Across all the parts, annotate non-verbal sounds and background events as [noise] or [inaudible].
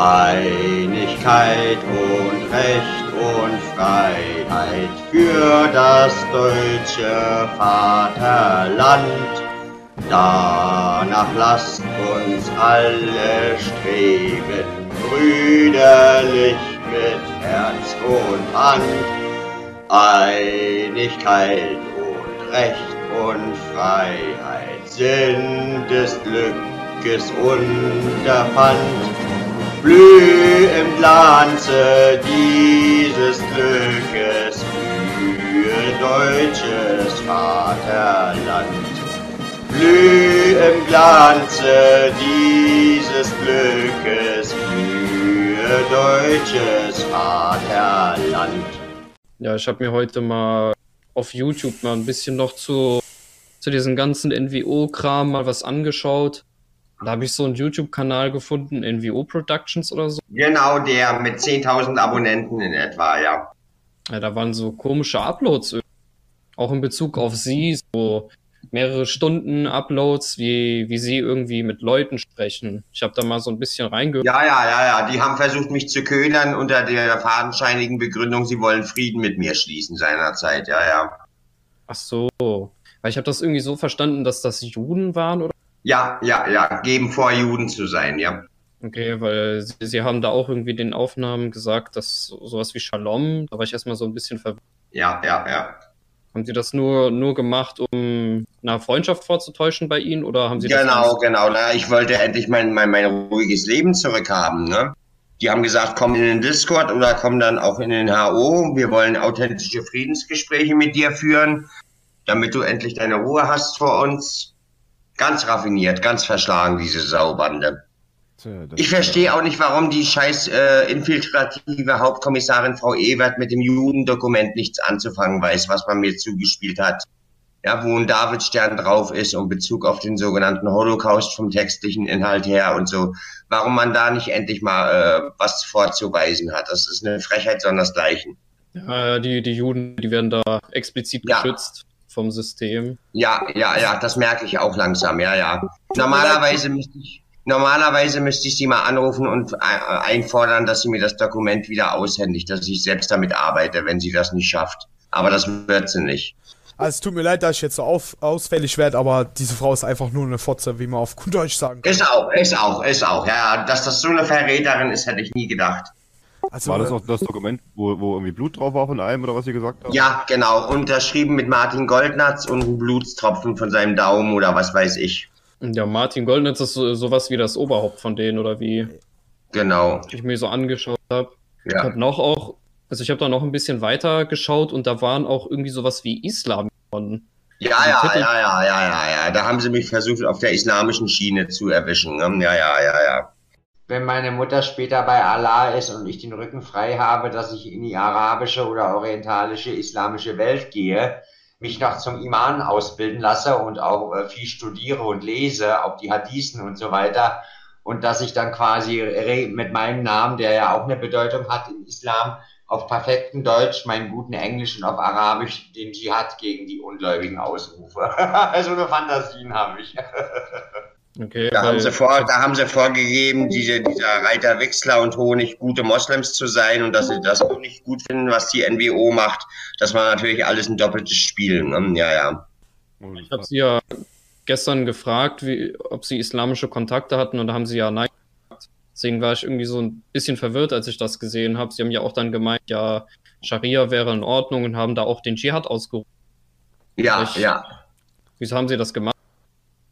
Einigkeit und Recht und Freiheit für das deutsche Vaterland. Danach lasst uns alle streben, brüderlich mit Herz und Hand. Einigkeit und Recht und Freiheit sind des Glückes Unterpfand. Blüh im Glanze dieses Glückes für deutsches Vaterland. Blüh im Glanze dieses Glückes für deutsches Vaterland. Ja, ich habe mir heute mal auf YouTube mal ein bisschen noch zu, zu diesem ganzen NWO-Kram mal was angeschaut. Da habe ich so einen YouTube-Kanal gefunden, NWO Productions oder so. Genau, der mit 10.000 Abonnenten in etwa, ja. Ja, da waren so komische Uploads. Auch in Bezug auf sie, so mehrere Stunden Uploads, wie, wie sie irgendwie mit Leuten sprechen. Ich habe da mal so ein bisschen reingehört. Ja, ja, ja, ja. Die haben versucht, mich zu ködern unter der fadenscheinigen Begründung, sie wollen Frieden mit mir schließen seinerzeit. Ja, ja. Ach so. Weil ich habe das irgendwie so verstanden, dass das Juden waren, oder? Ja, ja, ja. Geben vor, Juden zu sein, ja. Okay, weil sie, sie haben da auch irgendwie den Aufnahmen gesagt, dass sowas wie Shalom, da war ich erstmal so ein bisschen verwirrt. Ja, ja, ja. Haben Sie das nur, nur gemacht, um eine Freundschaft vorzutäuschen bei Ihnen oder haben Sie genau, das? Genau, genau. Ich wollte endlich mein, mein, mein ruhiges Leben zurückhaben. Ne? Die haben gesagt, komm in den Discord oder komm dann auch in den HO. Wir wollen authentische Friedensgespräche mit dir führen, damit du endlich deine Ruhe hast vor uns. Ganz raffiniert, ganz verschlagen, diese Saubande. Ich verstehe auch nicht, warum die scheiß äh, infiltrative Hauptkommissarin Frau Ewert mit dem Judendokument nichts anzufangen weiß, was man mir zugespielt hat. Ja, wo ein Davidstern drauf ist und Bezug auf den sogenannten Holocaust vom textlichen Inhalt her und so. Warum man da nicht endlich mal äh, was vorzuweisen hat. Das ist eine Frechheit sondersgleichen. Ja, die, die Juden, die werden da explizit ja. geschützt vom System. Ja, ja, ja, das merke ich auch langsam, ja, ja. Normalerweise müsste ich Normalerweise müsste ich sie mal anrufen und äh, einfordern, dass sie mir das Dokument wieder aushändigt, dass ich selbst damit arbeite, wenn sie das nicht schafft. Aber das wird sie nicht. Also es tut mir leid, dass ich jetzt so auf, ausfällig werde, aber diese Frau ist einfach nur eine Fotze, wie man auf gut Deutsch sagen kann. Ist auch, ist auch, ist auch. Ja, dass das so eine Verräterin ist, hätte ich nie gedacht. Also, war das auch das Dokument, wo, wo irgendwie Blut drauf war von einem oder was Sie gesagt haben? Ja, genau. Unterschrieben mit Martin Goldnatz und ein Blutstropfen von seinem Daumen oder was weiß ich. Ja, Martin Goldnitz ist so, sowas wie das Oberhaupt von denen oder wie. Genau. Ich mir so angeschaut habe. Ja. Ich habe noch auch, also ich habe da noch ein bisschen weiter geschaut und da waren auch irgendwie sowas wie Islam von. Ja, ja, ja, ja, ja, ja, ja. Da haben sie mich versucht, auf der islamischen Schiene zu erwischen. Ne? Ja, ja, ja, ja. Wenn meine Mutter später bei Allah ist und ich den Rücken frei habe, dass ich in die arabische oder orientalische islamische Welt gehe, mich noch zum Iman ausbilden lasse und auch äh, viel studiere und lese, auch die Hadithen und so weiter. Und dass ich dann quasi mit meinem Namen, der ja auch eine Bedeutung hat im Islam, auf perfekten Deutsch, meinen guten Englisch und auf Arabisch den Dschihad gegen die Ungläubigen ausrufe. [laughs] so eine Fantasien habe ich. [laughs] Okay, da, haben sie vor, da haben sie vorgegeben, diese, dieser Reiter Wechsler und Honig gute Moslems zu sein und dass sie das auch nicht gut finden, was die NWO macht. Das war natürlich alles ein doppeltes Spiel. Ne? Ja, ja. Ich habe sie ja gestern gefragt, wie, ob sie islamische Kontakte hatten und da haben sie ja nein Deswegen war ich irgendwie so ein bisschen verwirrt, als ich das gesehen habe. Sie haben ja auch dann gemeint, ja, Scharia wäre in Ordnung und haben da auch den Dschihad ausgerufen. Ja, ich, ja. Wieso haben sie das gemacht?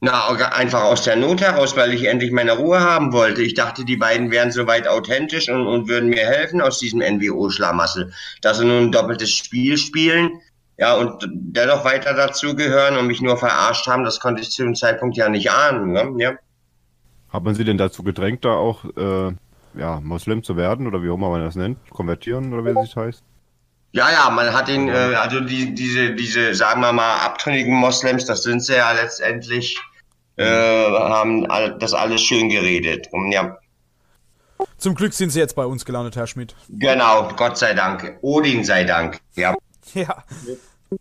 Na, einfach aus der Not heraus, weil ich endlich meine Ruhe haben wollte. Ich dachte, die beiden wären soweit authentisch und, und würden mir helfen aus diesem NWO-Schlamassel. Dass sie nun ein doppeltes Spiel spielen, ja, und dennoch weiter dazugehören und mich nur verarscht haben, das konnte ich zu dem Zeitpunkt ja nicht ahnen. Ne? Ja. Hat man sie denn dazu gedrängt, da auch äh, ja, Moslem zu werden oder wie auch immer man das nennt? Konvertieren oder wie es heißt? Ja, ja, man hat ihn, äh, also die, diese, diese, sagen wir mal, abtrünnigen Moslems, das sind sie ja letztendlich, äh, haben das alles schön geredet. Und ja. Zum Glück sind sie jetzt bei uns gelandet, Herr Schmidt. Genau, Gott sei Dank. Odin sei Dank, ja. Ja,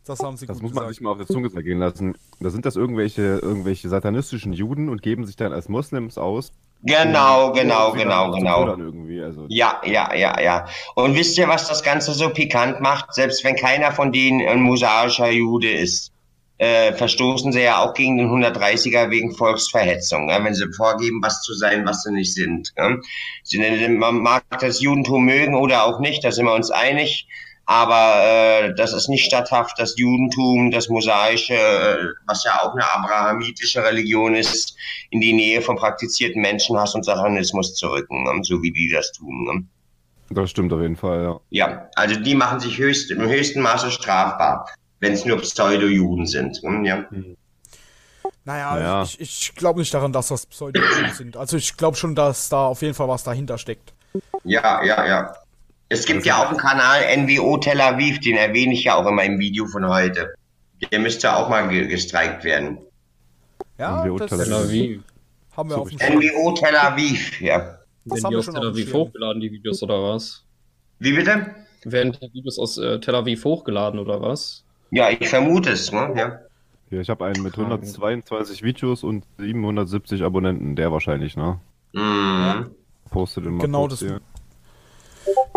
das haben sie Das muss man gesagt. sich mal auf der Zunge zergehen lassen. Da sind das irgendwelche, irgendwelche satanistischen Juden und geben sich dann als Moslems aus Genau, genau, genau, genau. Also. Ja, ja, ja, ja. Und wisst ihr, was das Ganze so pikant macht? Selbst wenn keiner von denen ein mosaischer Jude ist, äh, verstoßen sie ja auch gegen den 130er wegen Volksverhetzung, ja, wenn sie vorgeben, was zu sein, was sie nicht sind. Ja. Sie, man mag das Judentum mögen oder auch nicht, da sind wir uns einig. Aber äh, das ist nicht statthaft, das Judentum, das Mosaische, äh, was ja auch eine abrahamitische Religion ist, in die Nähe von praktizierten Menschenhass und Satanismus zu rücken, ne? so wie die das tun. Ne? Das stimmt auf jeden Fall, ja. Ja, also die machen sich höchst, im höchsten Maße strafbar, wenn es nur Pseudo-Juden sind. Ne? Ja. Hm. Naja, naja. ich, ich glaube nicht daran, dass das Pseudo-Juden sind. Also ich glaube schon, dass da auf jeden Fall was dahinter steckt. Ja, ja, ja. Es gibt ja auch einen Kanal NWO Tel Aviv, den erwähne ich ja auch in meinem Video von heute. Der müsste auch mal gestreikt werden. Ja, NWO das Tel Aviv. Haben wir auf dem NWO Tel Aviv, ja. Das Werden die aus Tel Aviv hochgeladen, die Videos, oder was? Wie bitte? Werden die Videos aus äh, Tel Aviv hochgeladen, oder was? Ja, ich vermute es, ne? Ja. Ja, ich habe einen mit 122 Videos und 770 Abonnenten, der wahrscheinlich, ne? Mhm. Postet immer genau das, hier.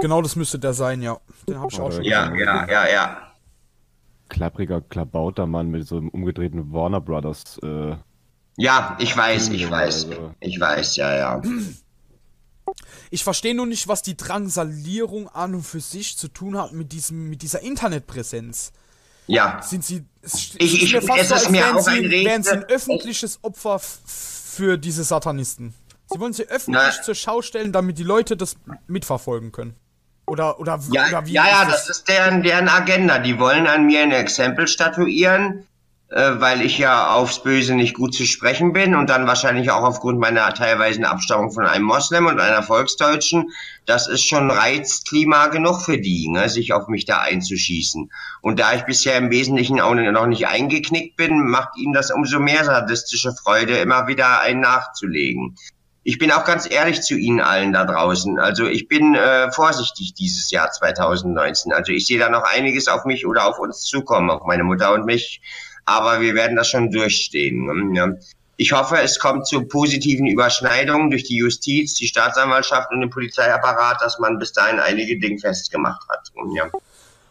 Genau das müsste der sein, ja. Den habe ich auch schon Ja, ja, ja, ja. Klappriger, klabauter Mann mit so einem umgedrehten Warner Brothers. Äh, ja, ich weiß, ich weiß. Also. Ich weiß, ja, ja. Ich verstehe nur nicht, was die Drangsalierung an und für sich zu tun hat mit, diesem, mit dieser Internetpräsenz. Ja. Sind sie. Es, ich, ich, mir fast es so, ist mir auch sie, ein wären sie ein öffentliches Opfer für diese Satanisten. Sie wollen sie öffentlich Na. zur Schau stellen, damit die Leute das mitverfolgen können. Oder, oder, ja, oder wie? Ja, ja, das? das ist deren, deren Agenda. Die wollen an mir ein Exempel statuieren, äh, weil ich ja aufs Böse nicht gut zu sprechen bin und dann wahrscheinlich auch aufgrund meiner teilweisen Abstammung von einem Moslem und einer Volksdeutschen. Das ist schon Reizklima genug für die, ne, sich auf mich da einzuschießen. Und da ich bisher im Wesentlichen auch noch nicht eingeknickt bin, macht ihnen das umso mehr sadistische Freude, immer wieder einen nachzulegen ich bin auch ganz ehrlich zu Ihnen allen da draußen. Also ich bin äh, vorsichtig dieses Jahr 2019. Also ich sehe da noch einiges auf mich oder auf uns zukommen, auf meine Mutter und mich. Aber wir werden das schon durchstehen. Ja. Ich hoffe, es kommt zu positiven Überschneidungen durch die Justiz, die Staatsanwaltschaft und den Polizeiapparat, dass man bis dahin einige Dinge festgemacht hat. Ja.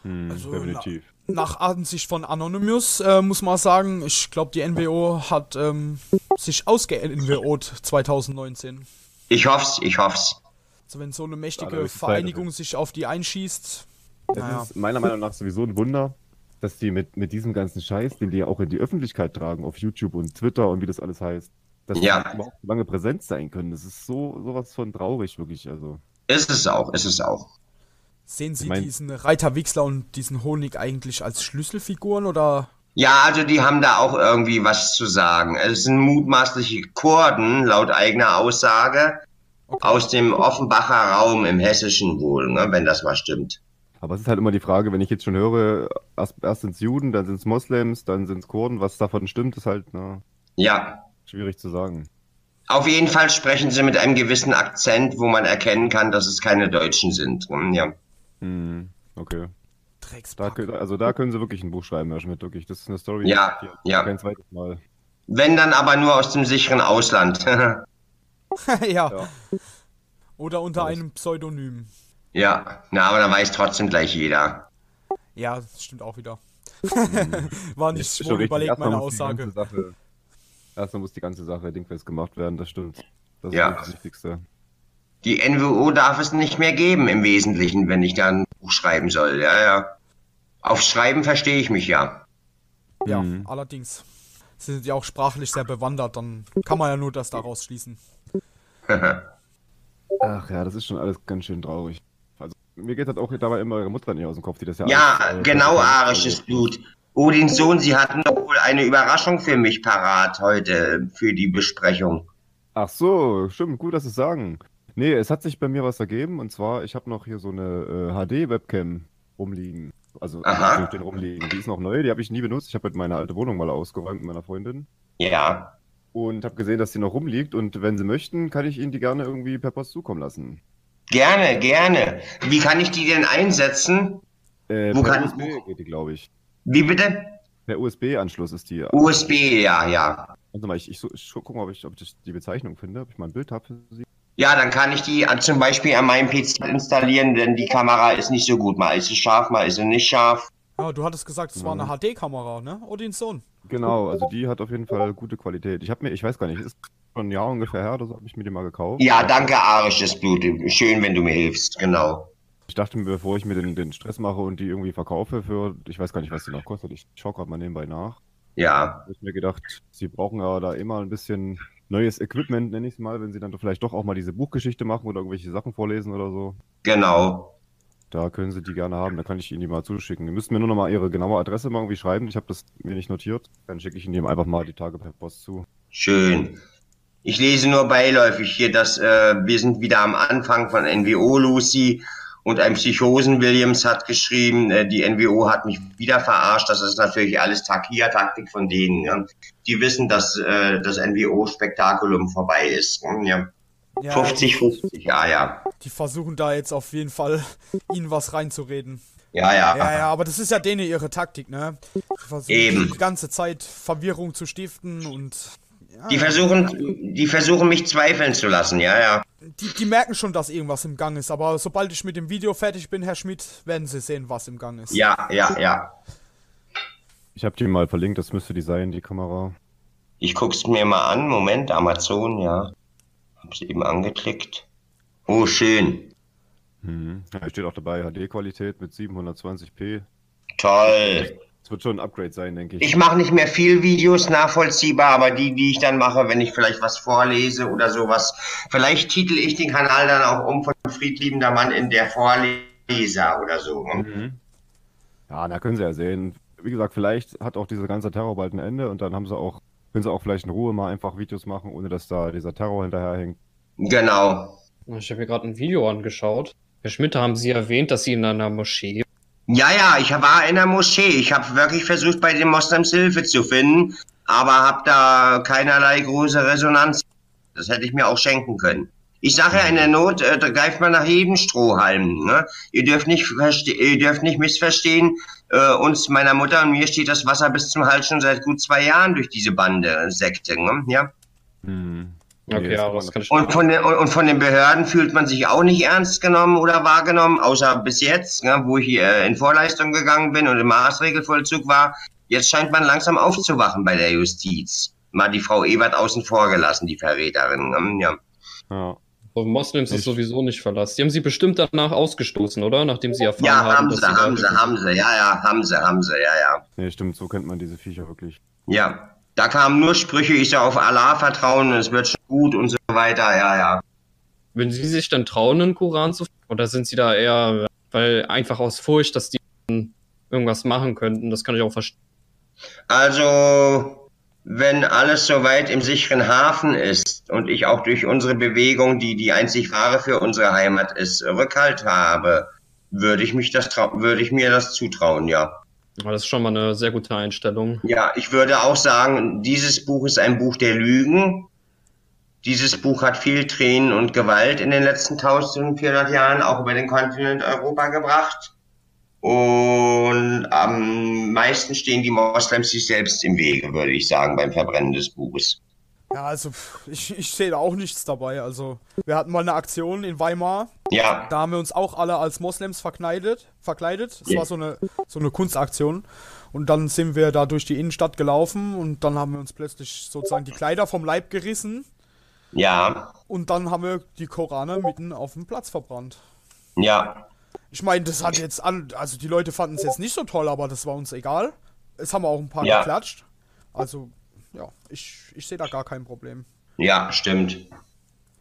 Hm, also, definitiv nach Ansicht von Anonymous äh, muss man sagen, ich glaube, die NWO hat ähm, sich ausge-NWO't 2019. Ich hoff's, ich hoff's. Also wenn so eine mächtige Vereinigung sich auf die einschießt. Das naja. ist meiner Meinung nach sowieso ein Wunder, dass die mit, mit diesem ganzen Scheiß, den die ja auch in die Öffentlichkeit tragen, auf YouTube und Twitter und wie das alles heißt, dass ja. die überhaupt lange präsent sein können. Das ist so sowas von traurig, wirklich. Also. Ist es auch, ist es auch. Sehen Sie ich mein, diesen Reiter Wixler und diesen Honig eigentlich als Schlüsselfiguren oder? Ja, also die haben da auch irgendwie was zu sagen. Es sind mutmaßliche Kurden, laut eigener Aussage, okay. aus dem Offenbacher Raum im Hessischen wohl, ne, wenn das mal stimmt. Aber es ist halt immer die Frage, wenn ich jetzt schon höre, erst, erst sind es Juden, dann sind es Moslems, dann sind es Kurden, was davon stimmt, ist halt ne, ja. schwierig zu sagen. Auf jeden Fall sprechen sie mit einem gewissen Akzent, wo man erkennen kann, dass es keine Deutschen sind. Ne, ja. Hm, okay. Da, also da können sie wirklich ein Buch schreiben, Herr Schmidt, wirklich. Das ist eine Story. Ja, ja. Kein zweites Mal. Wenn dann aber nur aus dem sicheren Ausland. [laughs] [laughs] ja. ja. Oder unter einem Pseudonym. Ja, na, aber dann weiß trotzdem gleich jeder. Ja, das stimmt auch wieder. Mhm. [laughs] War nicht so überlegt, meine Aussage. Erstmal muss die ganze Sache dingfest gemacht werden, das stimmt. Das ist das Wichtigste. Die NWO darf es nicht mehr geben im Wesentlichen, wenn ich da ein Buch schreiben soll. Ja, ja. Aufs Schreiben verstehe ich mich ja. Ja, mhm. allerdings. Sie sind ja auch sprachlich sehr bewandert, dann kann man ja nur das daraus schließen. [laughs] Ach ja, das ist schon alles ganz schön traurig. Also mir geht halt auch dabei immer eure Mutter nicht aus dem Kopf, die das ja Ja, alles, äh, genau, arisches Blut. Odins Sohn, Sie hatten doch wohl eine Überraschung für mich parat heute für die Besprechung. Ach so, stimmt, gut, dass Sie es sagen. Nee, es hat sich bei mir was ergeben und zwar, ich habe noch hier so eine äh, HD-Webcam rumliegen. Also Aha. den rumliegen. Die ist noch neu, die habe ich nie benutzt. Ich habe halt meine alte Wohnung mal ausgeräumt mit meiner Freundin. Ja. Und habe gesehen, dass sie noch rumliegt und wenn sie möchten, kann ich ihnen die gerne irgendwie per Post zukommen lassen. Gerne, gerne. Wie kann ich die denn einsetzen? Äh, Wo kann USB ich... geht die, glaube ich. Wie bitte? Der USB-Anschluss ist die. USB, ja, ja. Warte mal, ich, ich, ich gucke mal, ob ich, ob ich die Bezeichnung finde, ob ich mal ein Bild habe für Sie. Ja, dann kann ich die zum Beispiel an meinem PC installieren, denn die Kamera ist nicht so gut. Mal ist sie scharf, mal ist sie nicht scharf. Ja, du hattest gesagt, es war eine HD-Kamera, ne? Odinson. Genau, also die hat auf jeden Fall gute Qualität. Ich habe mir, ich weiß gar nicht, ist schon ein Jahr ungefähr her, das habe ich mir die mal gekauft. Ja, danke, arisches Blut. Schön, wenn du mir hilfst, genau. Ich dachte mir, bevor ich mir den, den Stress mache und die irgendwie verkaufe für, ich weiß gar nicht, was die noch kostet, ich schaue gerade mal nebenbei nach. Ja. Ich mir gedacht, sie brauchen ja da immer ein bisschen neues Equipment, nenne ich es mal, wenn sie dann vielleicht doch auch mal diese Buchgeschichte machen oder irgendwelche Sachen vorlesen oder so. Genau. Da können Sie die gerne haben, da kann ich Ihnen die mal zuschicken. Die müssten mir nur noch mal Ihre genaue Adresse mal irgendwie schreiben. Ich habe das mir nicht notiert. Dann schicke ich Ihnen einfach mal die Tage per Post zu. Schön. Ich lese nur beiläufig hier, dass äh, wir sind wieder am Anfang von NWO Lucy und ein Psychosen Williams hat geschrieben, äh, die NWO hat mich wieder verarscht. Das ist natürlich alles Takia-Taktik von denen. Ja. Die wissen, dass äh, das NWO-Spektakulum vorbei ist. Ja. Ja, 50, 50, ja, ja. Die versuchen da jetzt auf jeden Fall, ihnen was reinzureden. Ja, ja. Ja, ja, aber das ist ja denen ihre Taktik, ne? Die versuchen Eben. die ganze Zeit Verwirrung zu stiften und. Ja, die versuchen, die versuchen mich zweifeln zu lassen, ja, ja. Die, die merken schon, dass irgendwas im Gang ist, aber sobald ich mit dem Video fertig bin, Herr Schmidt, werden sie sehen, was im Gang ist. Ja, ja, ja. Ich habe die mal verlinkt, das müsste die sein, die Kamera. Ich guck's mir mal an, Moment, Amazon, ja. Hab's eben angeklickt. Oh, schön. Mhm. Ja, steht auch dabei, HD-Qualität mit 720p. Toll. Es wird schon ein Upgrade sein, denke ich. Ich mache nicht mehr viel Videos nachvollziehbar, aber die, die ich dann mache, wenn ich vielleicht was vorlese oder sowas, vielleicht titel ich den Kanal dann auch um von friedliebender Mann in der Vorleser oder so. Ne? Mhm. Ja, da können Sie ja sehen. Wie gesagt, vielleicht hat auch dieser ganze Terror bald ein Ende und dann haben Sie auch können sie auch vielleicht in Ruhe mal einfach Videos machen, ohne dass da dieser Terror hinterherhängt. Genau. Ich habe mir gerade ein Video angeschaut. Herr Schmidt, haben Sie erwähnt, dass Sie in einer Moschee. Ja, ja, ich war in der Moschee. Ich habe wirklich versucht, bei den Moslems Hilfe zu finden, aber habe da keinerlei große Resonanz. Das hätte ich mir auch schenken können. Ich sage ja, in der Not äh, da greift man nach jedem Strohhalm. Ne? Ihr, dürft nicht ihr dürft nicht missverstehen, äh, uns, meiner Mutter und mir steht das Wasser bis zum Hals schon seit gut zwei Jahren durch diese Bande Sekte. Ne? Ja? Hm. Okay, ja, das kann ich und, von den, und von den Behörden fühlt man sich auch nicht ernst genommen oder wahrgenommen, außer bis jetzt, ne, wo ich äh, in Vorleistung gegangen bin und im Maßregelvollzug war. Jetzt scheint man langsam aufzuwachen bei der Justiz. Mal die Frau Ebert außen vor gelassen, die Verräterin. Ne? Ja. ja. Moslems ist sowieso nicht verlassen. Die haben sie bestimmt danach ausgestoßen, oder? Nachdem sie erfahren ja, haben, haben sie, haben sie, haben sie, ja, ja, haben sie, haben sie, ja, ja. Nee, stimmt, so kennt man diese Viecher wirklich. Ja, da kamen nur Sprüche, ich soll auf Allah vertrauen, es wird schon gut und so weiter, ja, ja. Wenn Sie sich dann trauen, einen Koran zu oder sind Sie da eher, weil einfach aus Furcht, dass die irgendwas machen könnten, das kann ich auch verstehen. Also, wenn alles soweit im sicheren Hafen ist und ich auch durch unsere Bewegung, die die einzig wahre für unsere Heimat ist, Rückhalt habe, würde ich mich das würde ich mir das zutrauen, ja. Das ist schon mal eine sehr gute Einstellung. Ja, ich würde auch sagen, dieses Buch ist ein Buch der Lügen. Dieses Buch hat viel Tränen und Gewalt in den letzten 1400 Jahren auch über den Kontinent Europa gebracht. Und am meisten stehen die Moslems sich selbst im Wege, würde ich sagen, beim Verbrennen des Buches. Ja, also ich, ich sehe da auch nichts dabei. Also wir hatten mal eine Aktion in Weimar. Ja. Da haben wir uns auch alle als Moslems verkleidet. verkleidet. Es war so eine, so eine Kunstaktion. Und dann sind wir da durch die Innenstadt gelaufen und dann haben wir uns plötzlich sozusagen die Kleider vom Leib gerissen. Ja. Und dann haben wir die Korane mitten auf dem Platz verbrannt. Ja. Ich meine, das hat jetzt an, also die Leute fanden es jetzt nicht so toll, aber das war uns egal. Es haben auch ein paar ja. geklatscht. Also, ja, ich, ich sehe da gar kein Problem. Ja, stimmt.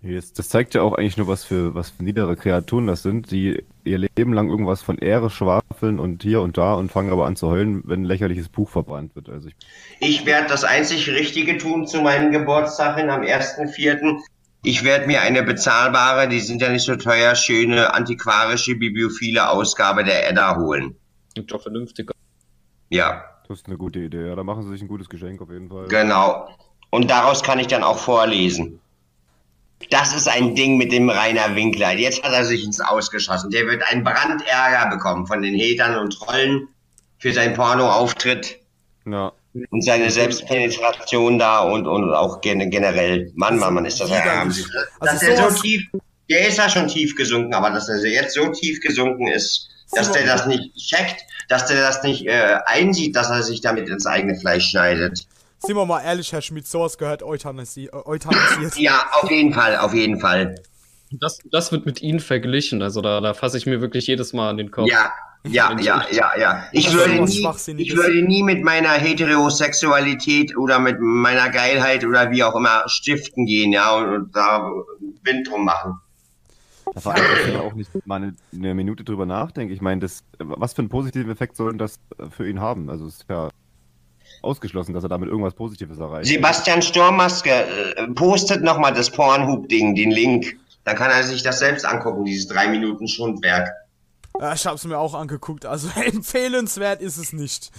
Das zeigt ja auch eigentlich nur, was für, was für niedere Kreaturen das sind, die ihr Leben lang irgendwas von Ehre schwafeln und hier und da und fangen aber an zu heulen, wenn ein lächerliches Buch verbrannt wird. Also ich, ich werde das einzig Richtige tun zu meinem Geburtstag hin am 1.4. Ich werde mir eine bezahlbare, die sind ja nicht so teuer, schöne antiquarische bibliophile Ausgabe der Edda holen. Klingt doch vernünftiger. Ja. Das ist eine gute Idee. Ja, da machen sie sich ein gutes Geschenk auf jeden Fall. Genau. Und daraus kann ich dann auch vorlesen. Das ist ein Ding mit dem Rainer Winkler. Jetzt hat er sich ins Ausgeschossen. Der wird einen Brandärger bekommen von den Hatern und Trollen für seinen Pornoauftritt. Ja. Und seine Selbstpenetration da und, und auch generell. Mann, Mann, Mann, ist das ja. Also dass er so tief, der ist ja schon tief gesunken, aber dass er jetzt so tief gesunken ist, dass der das nicht checkt, dass der das nicht äh, einsieht, dass er sich damit ins eigene Fleisch schneidet. Sind wir mal ehrlich, Herr Schmidt, sowas gehört Euthanasie, äh, euthanasiert. ja, auf jeden Fall, auf jeden Fall. Das, das wird mit Ihnen verglichen, also da, da fasse ich mir wirklich jedes Mal an den Kopf. Ja, ja, ja, ja, ja. Ich würde, nie, ich würde nie mit meiner Heterosexualität oder mit meiner Geilheit oder wie auch immer stiften gehen, ja, und, und da Wind drum machen. Da allem, ich auch nicht mal eine, eine, Minute drüber nachdenke. Ich meine, das, was für einen positiven Effekt soll denn das für ihn haben? Also, es ist ja ausgeschlossen, dass er damit irgendwas Positives erreicht. Sebastian Sturmmaske äh, postet nochmal das Pornhub-Ding, den Link. Dann kann er sich das selbst angucken, dieses 3 Minuten Schundwerk. Ja, ich hab's mir auch angeguckt, also [laughs] empfehlenswert ist es nicht.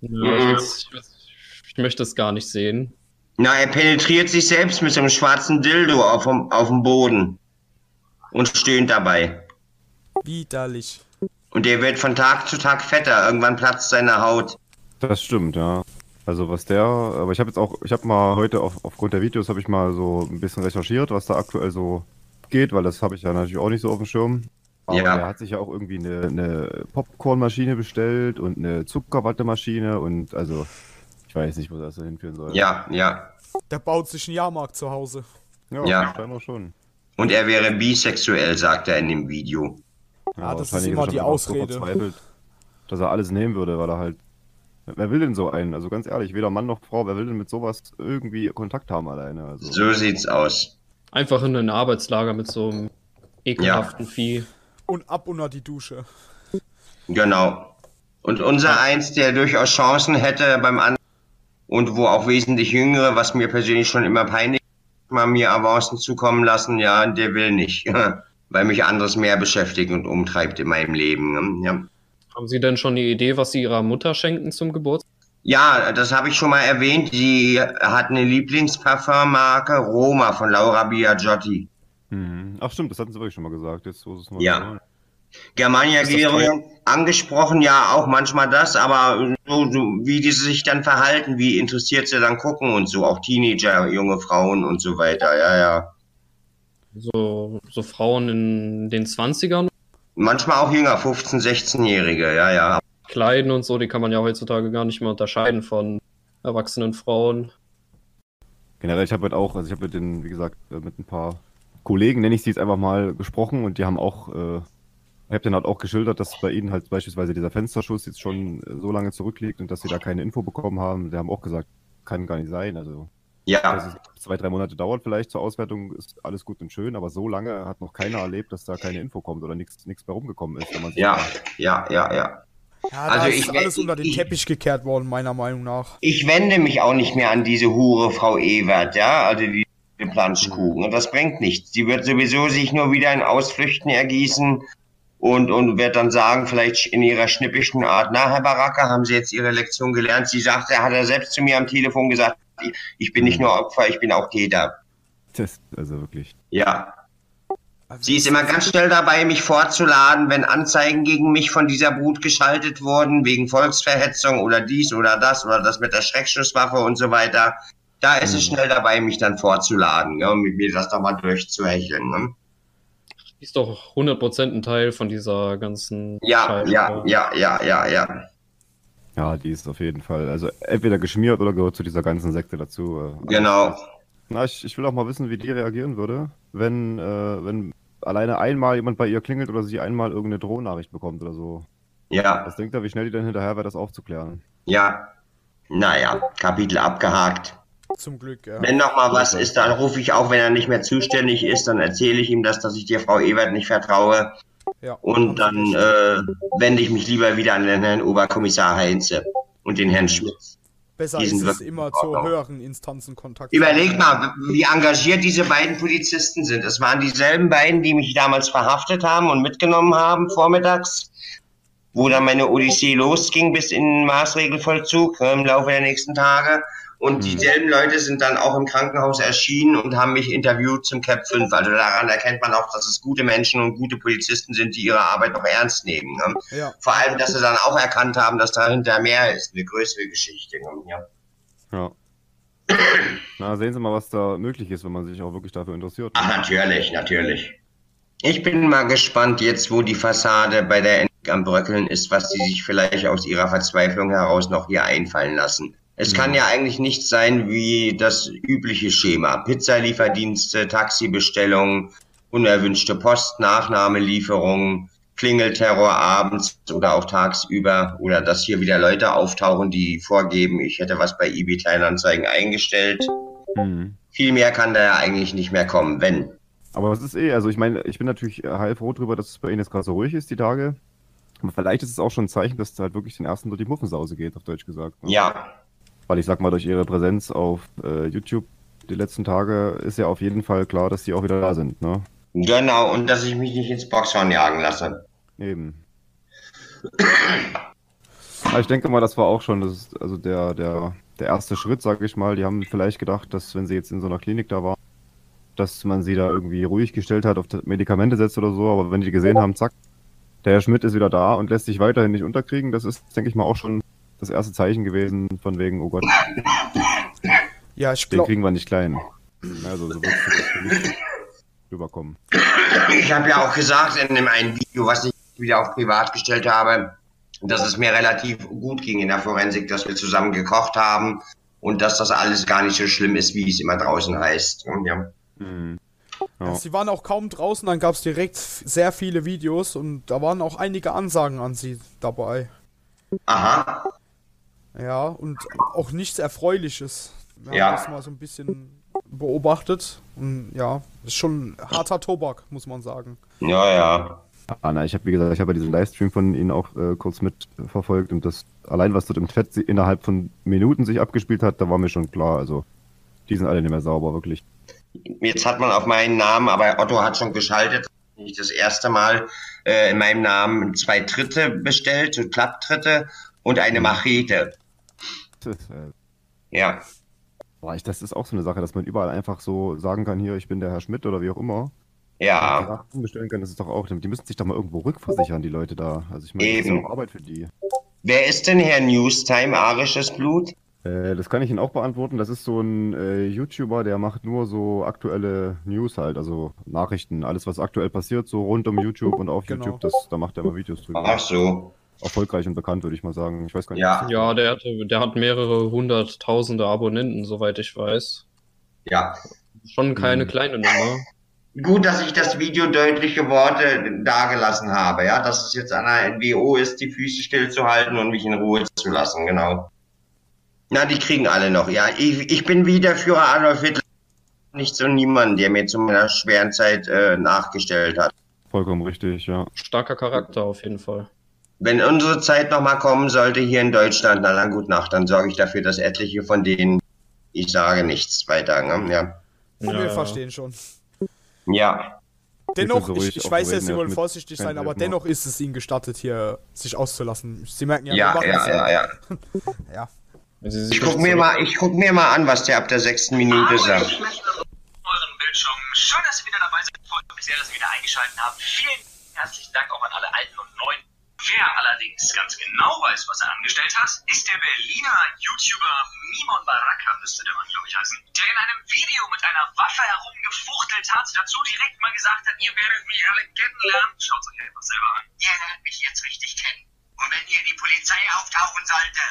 Ja, ich, ich, möchte es gar nicht sehen. Na, er penetriert sich selbst mit so einem schwarzen Dildo auf dem, auf dem Boden und stöhnt dabei. Widerlich. Und der wird von Tag zu Tag fetter. Irgendwann platzt seine Haut. Das stimmt, ja. Also was der, aber ich habe jetzt auch, ich habe mal heute auf, aufgrund der Videos habe ich mal so ein bisschen recherchiert, was da aktuell so geht, weil das habe ich ja natürlich auch nicht so auf dem Schirm. Aber ja. er hat sich ja auch irgendwie eine, eine Popcornmaschine bestellt und eine Zuckerwattemaschine und also ich weiß nicht, wo das so hinführen soll. Ja, ja. Der baut sich einen Jahrmarkt zu Hause. Ja, ja. scheinbar schon. Und er wäre bisexuell, sagt er in dem Video. Ja, ja das ist immer die Ausrede. [laughs] dass er alles nehmen würde, weil er halt. Wer will denn so einen? Also ganz ehrlich, weder Mann noch Frau, wer will denn mit sowas irgendwie Kontakt haben alleine? Also, so sieht's aus. Einfach in ein Arbeitslager mit so einem ekelhaften ja. Vieh. Und ab unter die Dusche. Genau. Und unser eins, der durchaus Chancen hätte beim anderen und wo auch wesentlich jüngere, was mir persönlich schon immer peinlich mal mir Avancen zukommen lassen, ja, der will nicht, [laughs] weil mich anderes mehr beschäftigt und umtreibt in meinem Leben. Ne? Ja. Haben Sie denn schon eine Idee, was Sie Ihrer Mutter schenken zum Geburtstag? Ja, das habe ich schon mal erwähnt. Sie hat eine Lieblingsparfummarke, Roma von Laura Biagiotti. Mhm. Ach stimmt, das hatten Sie wirklich schon mal gesagt. Jetzt, wo es mal ja. Germania Gerion angesprochen, ja, auch manchmal das, aber so, so, wie die sich dann verhalten, wie interessiert sie dann gucken und so, auch Teenager, junge Frauen und so weiter, ja, ja. So, so Frauen in den 20ern? Manchmal auch jünger, 15-, 16-Jährige, ja, ja. Kleiden und so, die kann man ja heutzutage gar nicht mehr unterscheiden von erwachsenen Frauen. Generell, ich habe halt auch, also ich habe mit den, wie gesagt, äh, mit ein paar Kollegen, nenne ich sie jetzt einfach mal, gesprochen und die haben auch äh, ich habe dann halt auch geschildert, dass bei ihnen halt beispielsweise dieser Fensterschuss jetzt schon äh, so lange zurückliegt und dass sie da keine Info bekommen haben. Sie haben auch gesagt, kann gar nicht sein. Also ja. Dass es zwei, drei Monate dauert vielleicht zur Auswertung, ist alles gut und schön, aber so lange hat noch keiner erlebt, dass da keine Info kommt oder nichts bei rumgekommen ist. ja, ja, ja, ja. Ja, also da ist ich, alles unter den ich, Teppich gekehrt worden, meiner Meinung nach. Ich wende mich auch nicht mehr an diese Hure Frau Ewert, ja, also die Planschkuchen. Und das bringt nichts. Sie wird sowieso sich nur wieder in Ausflüchten ergießen und, und wird dann sagen, vielleicht in ihrer schnippischen Art, na, Herr Baraka, haben Sie jetzt Ihre Lektion gelernt? Sie sagte, er hat er selbst zu mir am Telefon gesagt, ich bin nicht nur Opfer, ich bin auch Täter. Das, also wirklich. Ja. Sie ist immer ganz schnell dabei, mich vorzuladen, wenn Anzeigen gegen mich von dieser Brut geschaltet wurden, wegen Volksverhetzung oder dies oder das oder das mit der Schreckschusswaffe und so weiter. Da ist mhm. es schnell dabei, mich dann vorzuladen ja, und mit mir das doch mal durchzuhecheln. Ne? Ist doch 100% ein Teil von dieser ganzen. Ja, Scheibe. ja, ja, ja, ja, ja. Ja, die ist auf jeden Fall. Also entweder geschmiert oder gehört zu dieser ganzen Sekte dazu. Äh, genau. Na, ich, ich will auch mal wissen, wie die reagieren würde, wenn, äh, wenn alleine einmal jemand bei ihr klingelt oder sie einmal irgendeine Drohnachricht bekommt oder so. Ja. Was denkt er, wie schnell die dann hinterher wäre, das aufzuklären? Ja. Naja, Kapitel abgehakt. Zum Glück, ja. Wenn noch mal was ist, dann rufe ich auch, wenn er nicht mehr zuständig ist, dann erzähle ich ihm das, dass ich dir, Frau Ewert, nicht vertraue. Ja, und dann äh, wende ich mich lieber wieder an den Herrn Oberkommissar Heinze und den Herrn Schmitz. Besser ist es immer zu höheren Instanzen Kontakt. Überleg mal, wie engagiert diese beiden Polizisten sind. Es waren dieselben beiden, die mich damals verhaftet haben und mitgenommen haben vormittags, wo dann meine Odyssee losging bis in den Maßregelvollzug äh, im Laufe der nächsten Tage. Und mhm. dieselben Leute sind dann auch im Krankenhaus erschienen und haben mich interviewt zum Cap 5. Also daran erkennt man auch, dass es gute Menschen und gute Polizisten sind, die ihre Arbeit noch ernst nehmen. Ne? Ja. Vor allem, dass sie dann auch erkannt haben, dass dahinter mehr ist, eine größere Geschichte. Ne? Ja. ja. Na, sehen Sie mal, was da möglich ist, wenn man sich auch wirklich dafür interessiert. Ach, natürlich, natürlich. Ich bin mal gespannt, jetzt wo die Fassade bei der Endlich am Bröckeln ist, was sie sich vielleicht aus ihrer Verzweiflung heraus noch hier einfallen lassen. Es kann ja eigentlich nicht sein wie das übliche Schema. Pizzalieferdienste, Taxibestellungen, unerwünschte Post, Nachnahmelieferungen, Klingelterror abends oder auch tagsüber oder dass hier wieder Leute auftauchen, die vorgeben, ich hätte was bei eBay Kleinanzeigen eingestellt. Mhm. Viel mehr kann da ja eigentlich nicht mehr kommen, wenn. Aber was ist eh, also ich meine, ich bin natürlich heilfroh drüber, dass es bei Ihnen jetzt gerade so ruhig ist, die Tage. Aber vielleicht ist es auch schon ein Zeichen, dass es halt wirklich den ersten durch die Muffensause geht, auf Deutsch gesagt. Ne? Ja. Weil ich sag mal, durch Ihre Präsenz auf äh, YouTube die letzten Tage ist ja auf jeden Fall klar, dass die auch wieder da sind, ne? Genau, und dass ich mich nicht ins Boxhorn jagen lasse. Eben. Ich denke mal, das war auch schon das also der, der, der erste Schritt, sage ich mal. Die haben vielleicht gedacht, dass wenn sie jetzt in so einer Klinik da waren, dass man sie da irgendwie ruhig gestellt hat, auf Medikamente setzt oder so. Aber wenn die gesehen haben, zack, der Herr Schmidt ist wieder da und lässt sich weiterhin nicht unterkriegen, das ist, denke ich mal, auch schon das erste Zeichen gewesen von wegen, oh Gott. [laughs] Ja, ich. Den kriegen wir nicht klein. Also so wird es rüberkommen. Ich habe ja auch gesagt in dem einen Video, was ich wieder auf privat gestellt habe, dass es mir relativ gut ging in der Forensik, dass wir zusammen gekocht haben und dass das alles gar nicht so schlimm ist, wie es immer draußen heißt. Ja. Mhm. Ja. Sie waren auch kaum draußen, dann gab es direkt sehr viele Videos und da waren auch einige Ansagen an sie dabei. Aha. Ja, und auch nichts Erfreuliches. Wir ja. haben das mal so ein bisschen beobachtet und ja, ist schon harter Tobak, muss man sagen. Ja, ja. Ah, na, ich habe, wie gesagt, ich habe ja diesen Livestream von Ihnen auch äh, kurz mitverfolgt und das allein, was dort im Chat innerhalb von Minuten sich abgespielt hat, da war mir schon klar. Also, die sind alle nicht mehr sauber, wirklich. Jetzt hat man auf meinen Namen, aber Otto hat schon geschaltet. Ich das erste Mal äh, in meinem Namen zwei Tritte bestellt, so Klapptritte und eine Machete. Das, äh, ja. Boah, ich, das ist auch so eine Sache, dass man überall einfach so sagen kann, hier, ich bin der Herr Schmidt oder wie auch immer. Ja. Bestellen kann, das ist doch auch, die müssen sich doch mal irgendwo rückversichern, die Leute da. Also ich meine, das ist auch Arbeit für die. Wer ist denn Herr Newstime, arisches Blut? Äh, das kann ich Ihnen auch beantworten. Das ist so ein äh, YouTuber, der macht nur so aktuelle News halt, also Nachrichten, alles was aktuell passiert, so rund um YouTube und auf genau. YouTube, das, da macht er immer Videos drüber. Ach so. Erfolgreich und bekannt, würde ich mal sagen. Ich weiß gar nicht. Ja, ja der, hat, der hat mehrere hunderttausende Abonnenten, soweit ich weiß. Ja. Schon keine hm. kleine Nummer. Gut, dass ich das Video deutliche Worte dargelassen habe, ja, dass es jetzt an der NWO ist, die Füße stillzuhalten und mich in Ruhe zu lassen, genau. Na, die kriegen alle noch, ja. Ich, ich bin wieder Führer Adolf Hitler. Nicht so niemand, der mir zu meiner schweren Zeit äh, nachgestellt hat. Vollkommen richtig, ja. Starker Charakter auf jeden Fall. Wenn unsere Zeit nochmal kommen sollte hier in Deutschland, na lang gut Nacht, dann sorge ich dafür, dass etliche von denen, ich sage nichts weiter, ne? ja. ja. Wir verstehen schon. Ja. Dennoch, ich, ich weiß jetzt, Sie wollen vorsichtig sein, aber dennoch ist es Ihnen gestattet, hier sich auszulassen. Sie merken ja, ja, ja, ja, [laughs] ja. ja. Ich guck, mir mal, ich guck mir mal an, was der ab der sechsten Minute sagt. Euren Bildschirm. Schön, dass Sie wieder dabei sind. Freut mich sehr, dass Sie wieder eingeschaltet haben. Vielen herzlichen Dank auch an alle alten und neuen. Wer allerdings ganz genau weiß, was er angestellt hat, ist der Berliner YouTuber Mimon Baraka, müsste der Mann, glaube ich, heißen, der in einem Video mit einer Waffe herumgefuchtelt hat, dazu direkt mal gesagt hat, ihr werdet mich alle kennenlernen. Schaut euch einfach selber an. Ihr lernt mich jetzt richtig kennen. Und wenn hier die Polizei auftauchen sollte,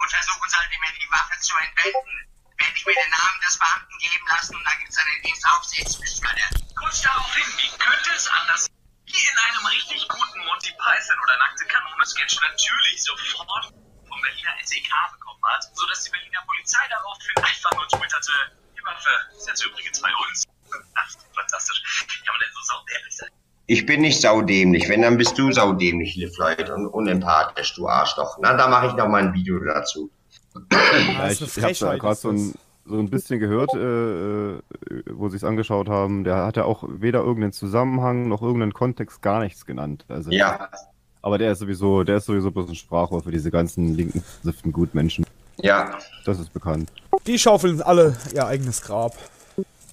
und versuchen sollte, mir die Waffe zu entwenden, werde ich mir den Namen des Beamten geben lassen und dann gibt es eine Dienstaufsichtsbeschwerde. Kurz daraufhin, wie könnte es anders wie in einem richtig guten Monty Python oder nackte Kanone-Sketch natürlich sofort vom Berliner SEK bekommen hat, sodass die Berliner Polizei daraufhin einfach nur twitterte, die Waffe ist jetzt übrigens bei uns. [laughs] Ach, fantastisch. Kann man denn so saudämlich sein? Ich bin nicht saudämlich. Wenn, dann bist du saudämlich, Liv Lloyd, und unempathisch, du Arschloch. Na, da mache ich noch mal ein Video dazu. Ja, ich ich habe da gerade so ein, so ein bisschen gehört, äh, äh wo sie es angeschaut haben. Der hat ja auch weder irgendeinen Zusammenhang noch irgendeinen Kontext, gar nichts genannt. Also, ja. Aber der ist sowieso, der ist sowieso bloß ein Sprachrohr für diese ganzen linken, siften Gutmenschen. Ja. Das ist bekannt. Die schaufeln alle ihr eigenes Grab.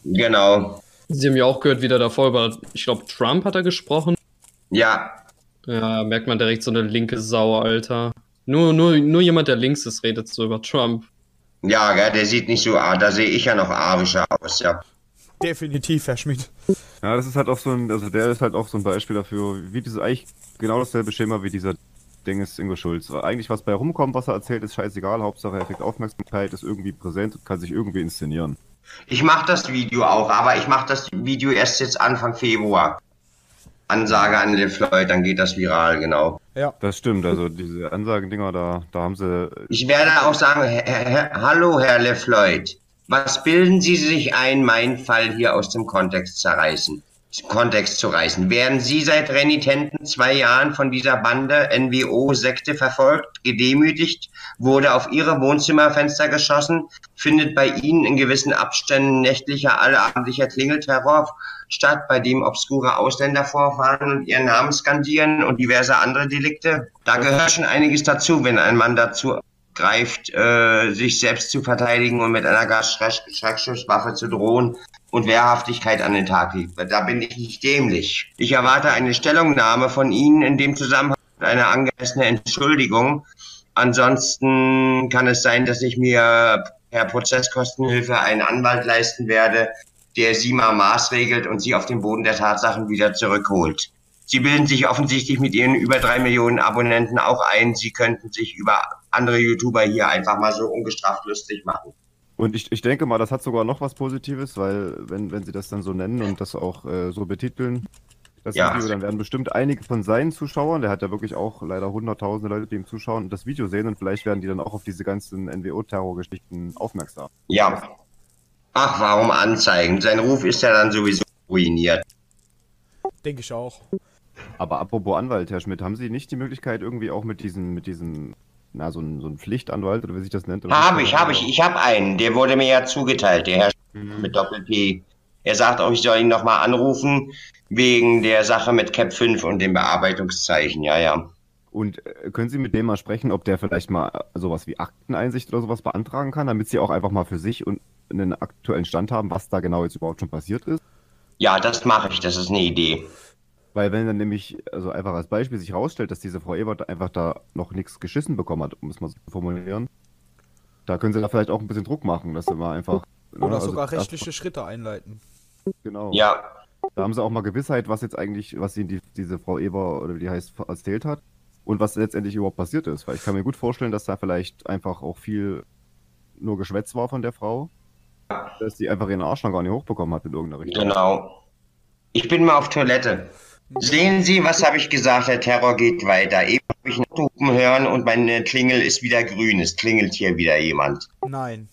Genau. Sie haben ja auch gehört, wie der davor über, ich glaube, Trump hat er gesprochen. Ja. Ja, merkt man direkt so eine linke Sau, Alter. Nur, nur, nur jemand, der links ist, redet so über Trump. Ja, gell, der sieht nicht so, da sehe ich ja noch arischer aus, ja. Definitiv, Herr Schmidt. Ja, das ist halt auch so ein, also der ist halt auch so ein Beispiel dafür, wie diese eigentlich genau dasselbe Schema wie dieser Ding ist Ingo Schulz. Eigentlich was bei rumkommt, was er erzählt, ist scheißegal. Hauptsache er kriegt Aufmerksamkeit, ist irgendwie präsent und kann sich irgendwie inszenieren. Ich mache das Video auch, aber ich mache das Video erst jetzt Anfang Februar. Ansage an Liv Floyd, dann geht das viral, genau. Ja. Das stimmt, also diese Ansagendinger, da, da haben sie. Ich werde auch sagen, Herr, Herr, hallo Herr Liv Floyd, was bilden Sie sich ein, meinen Fall hier aus dem Kontext zerreißen? Kontext zu reißen. Werden Sie seit renitenten zwei Jahren von dieser Bande NWO-Sekte verfolgt, gedemütigt, wurde auf Ihre Wohnzimmerfenster geschossen, findet bei Ihnen in gewissen Abständen nächtlicher, allabendlicher Klingelterror statt, bei dem obskure Ausländer vorfahren und ihren Namen skandieren und diverse andere Delikte? Da gehört schon einiges dazu, wenn ein Mann dazu greift, äh, sich selbst zu verteidigen und mit einer Gasschreckschusswaffe zu drohen und Wehrhaftigkeit an den Tag legt. Da bin ich nicht dämlich. Ich erwarte eine Stellungnahme von Ihnen in dem Zusammenhang, eine angemessene Entschuldigung. Ansonsten kann es sein, dass ich mir per Prozesskostenhilfe einen Anwalt leisten werde, der Sie mal maßregelt und Sie auf den Boden der Tatsachen wieder zurückholt. Sie bilden sich offensichtlich mit Ihren über drei Millionen Abonnenten auch ein, Sie könnten sich über andere YouTuber hier einfach mal so ungestraft lustig machen. Und ich, ich denke mal, das hat sogar noch was Positives, weil wenn, wenn sie das dann so nennen und das auch äh, so betiteln, das ja. Video, dann werden bestimmt einige von seinen Zuschauern, der hat ja wirklich auch leider hunderttausende Leute, die ihm zuschauen, das Video sehen und vielleicht werden die dann auch auf diese ganzen NWO-Terrorgeschichten aufmerksam. Ja. Ach, warum anzeigen? Sein Ruf ist ja dann sowieso ruiniert. Denke ich auch. Aber apropos Anwalt, Herr Schmidt, haben Sie nicht die Möglichkeit, irgendwie auch mit diesen, mit diesen na, so ein, so ein Pflichtanwalt oder wie sich das nennt? Habe ich, habe ich. Ich habe einen. Der wurde mir ja zugeteilt, der Herr mhm. mit Doppel-P. Er sagt auch, ich soll ihn nochmal anrufen wegen der Sache mit Cap 5 und dem Bearbeitungszeichen. Ja, ja. Und äh, können Sie mit dem mal sprechen, ob der vielleicht mal äh, sowas wie Akteneinsicht oder sowas beantragen kann, damit Sie auch einfach mal für sich und einen aktuellen Stand haben, was da genau jetzt überhaupt schon passiert ist? Ja, das mache ich. Das ist eine Idee. Weil wenn dann nämlich, also einfach als Beispiel sich herausstellt, dass diese Frau Ebert einfach da noch nichts geschissen bekommen hat, um es mal so zu formulieren, da können sie da vielleicht auch ein bisschen Druck machen, dass sie mal einfach. Ne, Oder also sogar rechtliche Schritte einleiten. Genau. Ja. Da haben sie auch mal Gewissheit, was jetzt eigentlich, was ihnen die, diese Frau Eber oder wie die heißt, erzählt hat und was letztendlich überhaupt passiert ist. Weil ich kann mir gut vorstellen, dass da vielleicht einfach auch viel nur Geschwätz war von der Frau, dass die einfach ihren Arsch noch gar nicht hochbekommen hat in irgendeiner Richtung. Genau. Ich bin mal auf Toilette. Sehen Sie, was habe ich gesagt? Der Terror geht weiter. Eben habe ich einen Hupen hören und meine Klingel ist wieder grün. Es klingelt hier wieder jemand. Nein.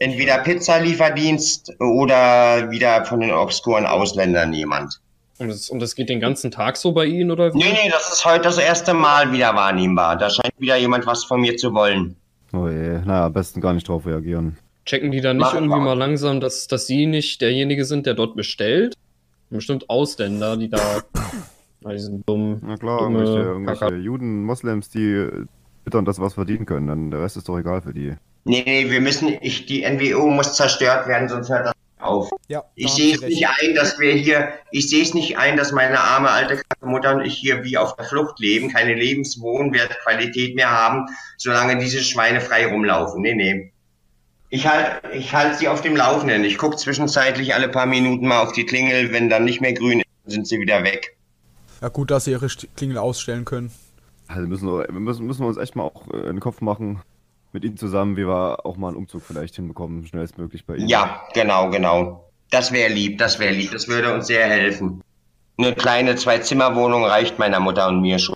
Entweder Pizzalieferdienst oder wieder von den obskuren Ausländern jemand. Und das, und das geht den ganzen Tag so bei Ihnen, oder? Wie? Nee, nee, das ist heute das erste Mal wieder wahrnehmbar. Da scheint wieder jemand was von mir zu wollen. Oh je, naja, am besten gar nicht drauf reagieren. Checken die dann nicht Mach irgendwie mal langsam, dass, dass Sie nicht derjenige sind, der dort bestellt? Bestimmt Ausländer, die da. [laughs] die sind dumm. Na klar, dumme irgendwelche, irgendwelche Juden, Moslems, die bittern, dass sie was verdienen können. Dann der Rest ist doch egal für die. Nee, nee, wir müssen, ich, die NWO muss zerstört werden, sonst hört das auf. Ja, ich sehe es nicht ein, dass wir hier, ich sehe es nicht ein, dass meine arme alte Mutter und ich hier wie auf der Flucht leben, keine Lebenswohnwertqualität mehr haben, solange diese Schweine frei rumlaufen. Nee, nee. Ich halte ich halt sie auf dem Laufenden. Ich gucke zwischenzeitlich alle paar Minuten mal auf die Klingel. Wenn dann nicht mehr grün ist, sind sie wieder weg. Ja, gut, dass sie ihre Klingel ausstellen können. Also müssen wir, müssen, müssen wir uns echt mal auch äh, in den Kopf machen, mit ihnen zusammen, wie wir auch mal einen Umzug vielleicht hinbekommen, schnellstmöglich bei ihnen. Ja, genau, genau. Das wäre lieb, das wäre lieb. Das würde uns sehr helfen. Eine kleine Zwei-Zimmer-Wohnung reicht meiner Mutter und mir schon.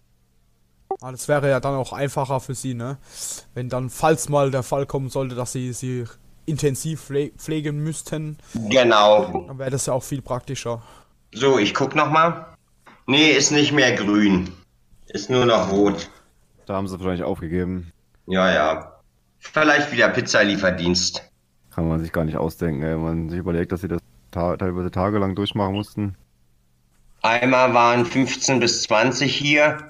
Ah, das wäre ja dann auch einfacher für sie, ne? Wenn dann, falls mal der Fall kommen sollte, dass sie sie intensiv pflegen müssten. Genau. Dann wäre das ja auch viel praktischer. So, ich guck noch mal. Nee, ist nicht mehr grün. Ist nur noch rot. Da haben sie wahrscheinlich aufgegeben. Ja, ja. Vielleicht wieder Pizzalieferdienst. Kann man sich gar nicht ausdenken, ey. Man sich überlegt, dass sie das ta teilweise tagelang durchmachen mussten. Einmal waren 15 bis 20 hier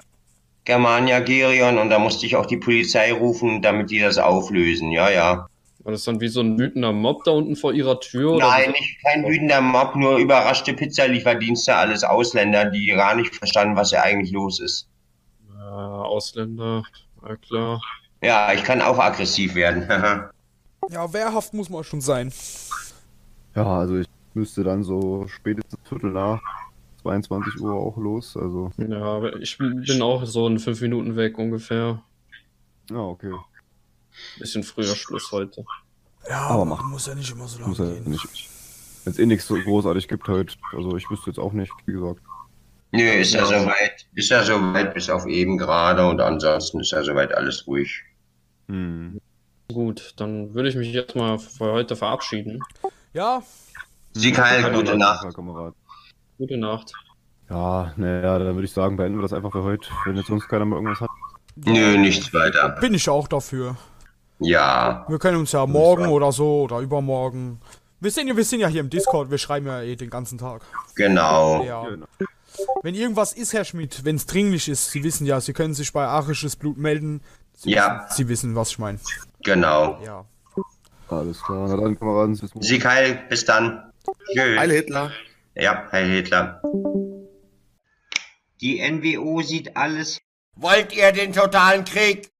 Germania Gerion und da musste ich auch die Polizei rufen, damit die das auflösen. Ja, ja. War das dann wie so ein wütender Mob da unten vor ihrer Tür? Nein, nicht kein wütender Mob, nur überraschte Pizzalieferdienste, alles Ausländer, die gar nicht verstanden, was ja eigentlich los ist. Ja, Ausländer, ja klar. Ja, ich kann auch aggressiv werden. [laughs] ja, wehrhaft muss man schon sein. Ja, also ich müsste dann so spätestens Viertel nach 22 Uhr auch los. Also. Ja, ich bin auch so in fünf Minuten weg ungefähr. Ja, okay. Bisschen früher Schluss heute. Ja, aber man muss ja nicht immer so lange muss ja gehen. Nicht. Wenn es eh nichts so großartig gibt halt, also ich wüsste jetzt auch nicht, wie gesagt. Nö, ist ja soweit, ist ja soweit bis auf eben gerade und ansonsten ist ja soweit alles ruhig. Hm. Gut, dann würde ich mich jetzt mal für heute verabschieden. Ja. Sieg heil, gute Nacht. Gute Nacht. Ja, naja, dann würde ich sagen, beenden wir das einfach für heute, wenn jetzt sonst keiner mehr irgendwas hat. Nö, nichts weiter. Bin ich auch dafür. Ja. Wir können uns ja morgen oder so oder übermorgen. Wir sind, ja, wir sind ja hier im Discord, wir schreiben ja eh den ganzen Tag. Genau. Ja. Wenn irgendwas ist, Herr Schmidt, wenn es dringlich ist, Sie wissen ja, Sie können sich bei Arisches Blut melden. Sie ja. Wissen, Sie wissen, was ich meine. Genau. Ja. Alles klar, na dann, Kameraden, bis morgen. Sieg heil, bis dann. Tschüss. Heil Hitler. Ja, Heil Hitler. Die NWO sieht alles. Wollt ihr den totalen Krieg?